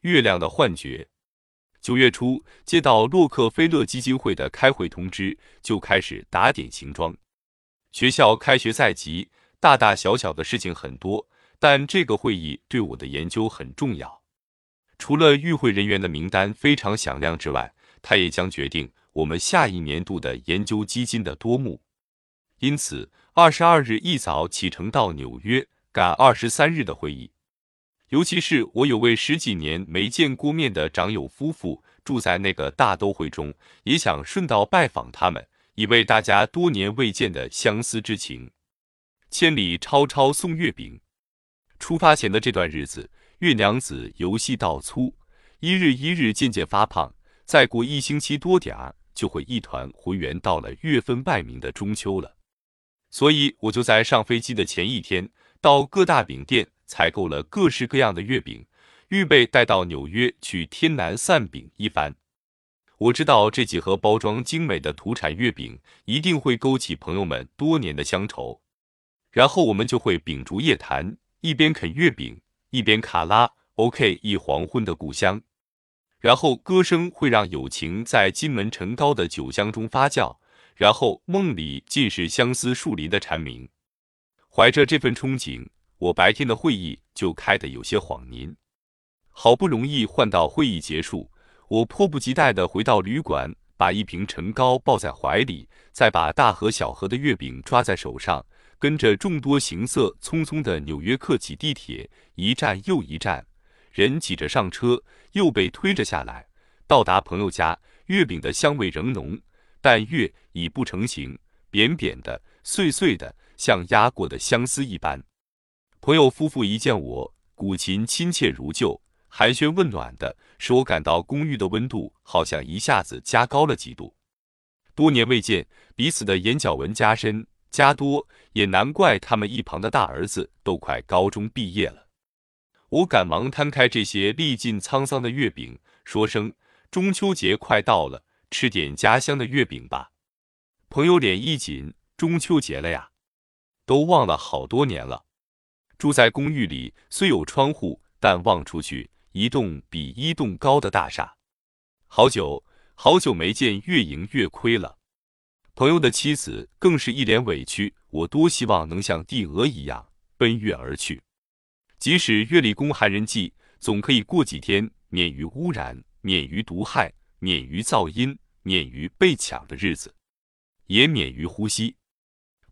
月亮的幻觉。九月初接到洛克菲勒基金会的开会通知，就开始打点行装。学校开学在即，大大小小的事情很多，但这个会议对我的研究很重要。除了与会人员的名单非常响亮之外，它也将决定我们下一年度的研究基金的多目。因此，二十二日一早启程到纽约，赶二十三日的会议。尤其是我有位十几年没见过面的长友夫妇住在那个大都会中，也想顺道拜访他们，以慰大家多年未见的相思之情。千里超超送月饼。出发前的这段日子，月娘子由细到粗，一日一日渐渐发胖，再过一星期多点儿，就会一团浑圆到了月分外明的中秋了。所以我就在上飞机的前一天，到各大饼店。采购了各式各样的月饼，预备带到纽约去天南散饼一番。我知道这几盒包装精美的土产月饼一定会勾起朋友们多年的乡愁，然后我们就会秉烛夜谈，一边啃月饼，一边卡拉 OK 一黄昏的故乡。然后歌声会让友情在金门陈高的酒香中发酵，然后梦里尽是相思树林的蝉鸣。怀着这份憧憬。我白天的会议就开得有些晃您，好不容易换到会议结束，我迫不及待地回到旅馆，把一瓶陈糕抱在怀里，再把大盒小盒的月饼抓在手上，跟着众多行色匆匆的纽约客挤地铁，一站又一站，人挤着上车，又被推着下来。到达朋友家，月饼的香味仍浓，但月已不成形，扁扁的、碎碎的，像压过的相思一般。朋友夫妇一见我，古琴亲切如旧，寒暄问暖的，使我感到公寓的温度好像一下子加高了几度。多年未见，彼此的眼角纹加深加多，也难怪他们一旁的大儿子都快高中毕业了。我赶忙摊开这些历尽沧桑的月饼，说声：“中秋节快到了，吃点家乡的月饼吧。”朋友脸一紧：“中秋节了呀，都忘了好多年了。”住在公寓里，虽有窗户，但望出去一栋比一栋高的大厦。好久好久没见月盈月亏了。朋友的妻子更是一脸委屈。我多希望能像帝鹅一样奔月而去，即使月里宫寒人季，总可以过几天免于污染、免于毒害、免于噪音、免于被抢的日子，也免于呼吸。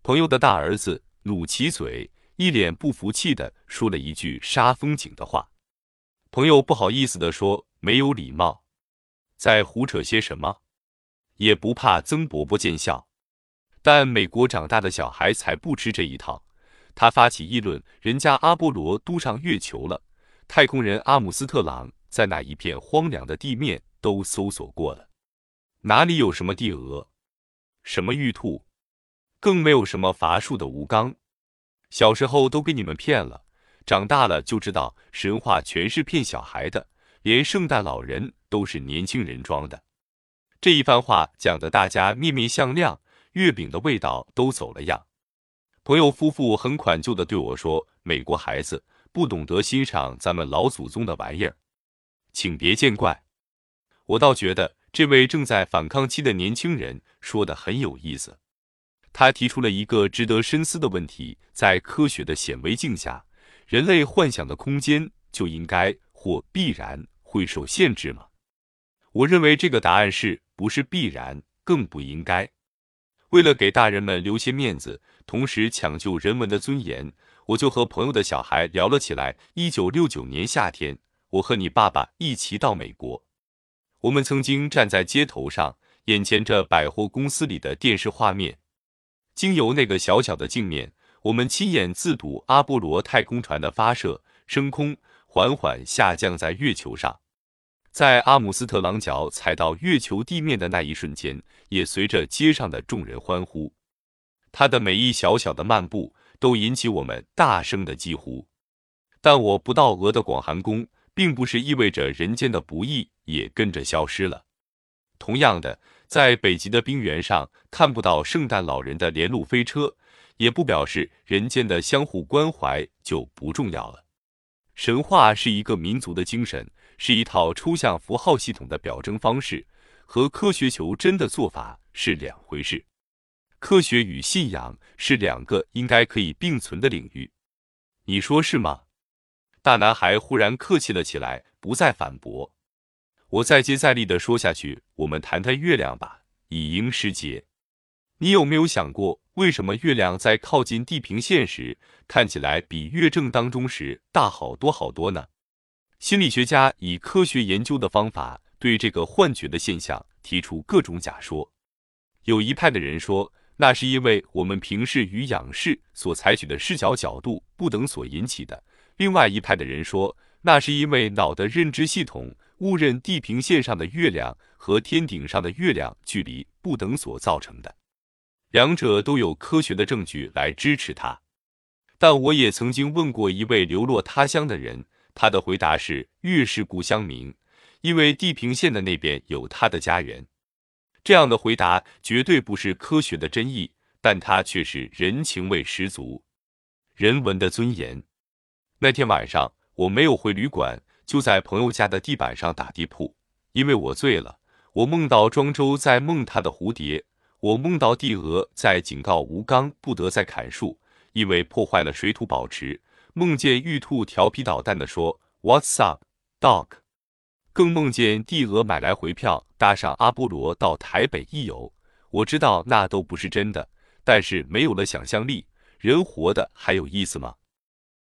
朋友的大儿子努起嘴。一脸不服气的说了一句杀风景的话，朋友不好意思的说没有礼貌，在胡扯些什么，也不怕曾伯伯见笑。但美国长大的小孩才不吃这一套，他发起议论：人家阿波罗都上月球了，太空人阿姆斯特朗在那一片荒凉的地面都搜索过了，哪里有什么帝鹅，什么玉兔，更没有什么伐树的吴刚。小时候都被你们骗了，长大了就知道神话全是骗小孩的，连圣诞老人都是年轻人装的。这一番话讲得大家面面相觑，月饼的味道都走了样。朋友夫妇很款疚地对我说：“美国孩子不懂得欣赏咱们老祖宗的玩意儿，请别见怪。”我倒觉得这位正在反抗期的年轻人说的很有意思。他提出了一个值得深思的问题：在科学的显微镜下，人类幻想的空间就应该或必然会受限制吗？我认为这个答案是不是必然，更不应该。为了给大人们留些面子，同时抢救人文的尊严，我就和朋友的小孩聊了起来。一九六九年夏天，我和你爸爸一起到美国，我们曾经站在街头上，眼前这百货公司里的电视画面。经由那个小小的镜面，我们亲眼自睹阿波罗太空船的发射、升空，缓缓下降在月球上。在阿姆斯特朗脚踩到月球地面的那一瞬间，也随着街上的众人欢呼。他的每一小小的漫步都引起我们大声的疾呼。但我不到俄的广寒宫，并不是意味着人间的不易也跟着消失了。同样的。在北极的冰原上看不到圣诞老人的连路飞车，也不表示人间的相互关怀就不重要了。神话是一个民族的精神，是一套抽象符号系统的表征方式，和科学求真的做法是两回事。科学与信仰是两个应该可以并存的领域，你说是吗？大男孩忽然客气了起来，不再反驳。我再接再厉地说下去，我们谈谈月亮吧，以应时节。你有没有想过，为什么月亮在靠近地平线时看起来比月正当中时大好多好多呢？心理学家以科学研究的方法对这个幻觉的现象提出各种假说。有一派的人说，那是因为我们平视与仰视所采取的视角角度不等所引起的；另外一派的人说，那是因为脑的认知系统误认地平线上的月亮和天顶上的月亮距离不等所造成的。两者都有科学的证据来支持它。但我也曾经问过一位流落他乡的人。他的回答是：月是故乡明，因为地平线的那边有他的家园。这样的回答绝对不是科学的真意，但他却是人情味十足、人文的尊严。那天晚上我没有回旅馆，就在朋友家的地板上打地铺，因为我醉了。我梦到庄周在梦他的蝴蝶，我梦到帝娥在警告吴刚不得再砍树，因为破坏了水土保持。梦见玉兔调皮捣蛋地说 “What's up, dog？” 更梦见帝娥买来回票，搭上阿波罗到台北一游。我知道那都不是真的，但是没有了想象力，人活的还有意思吗？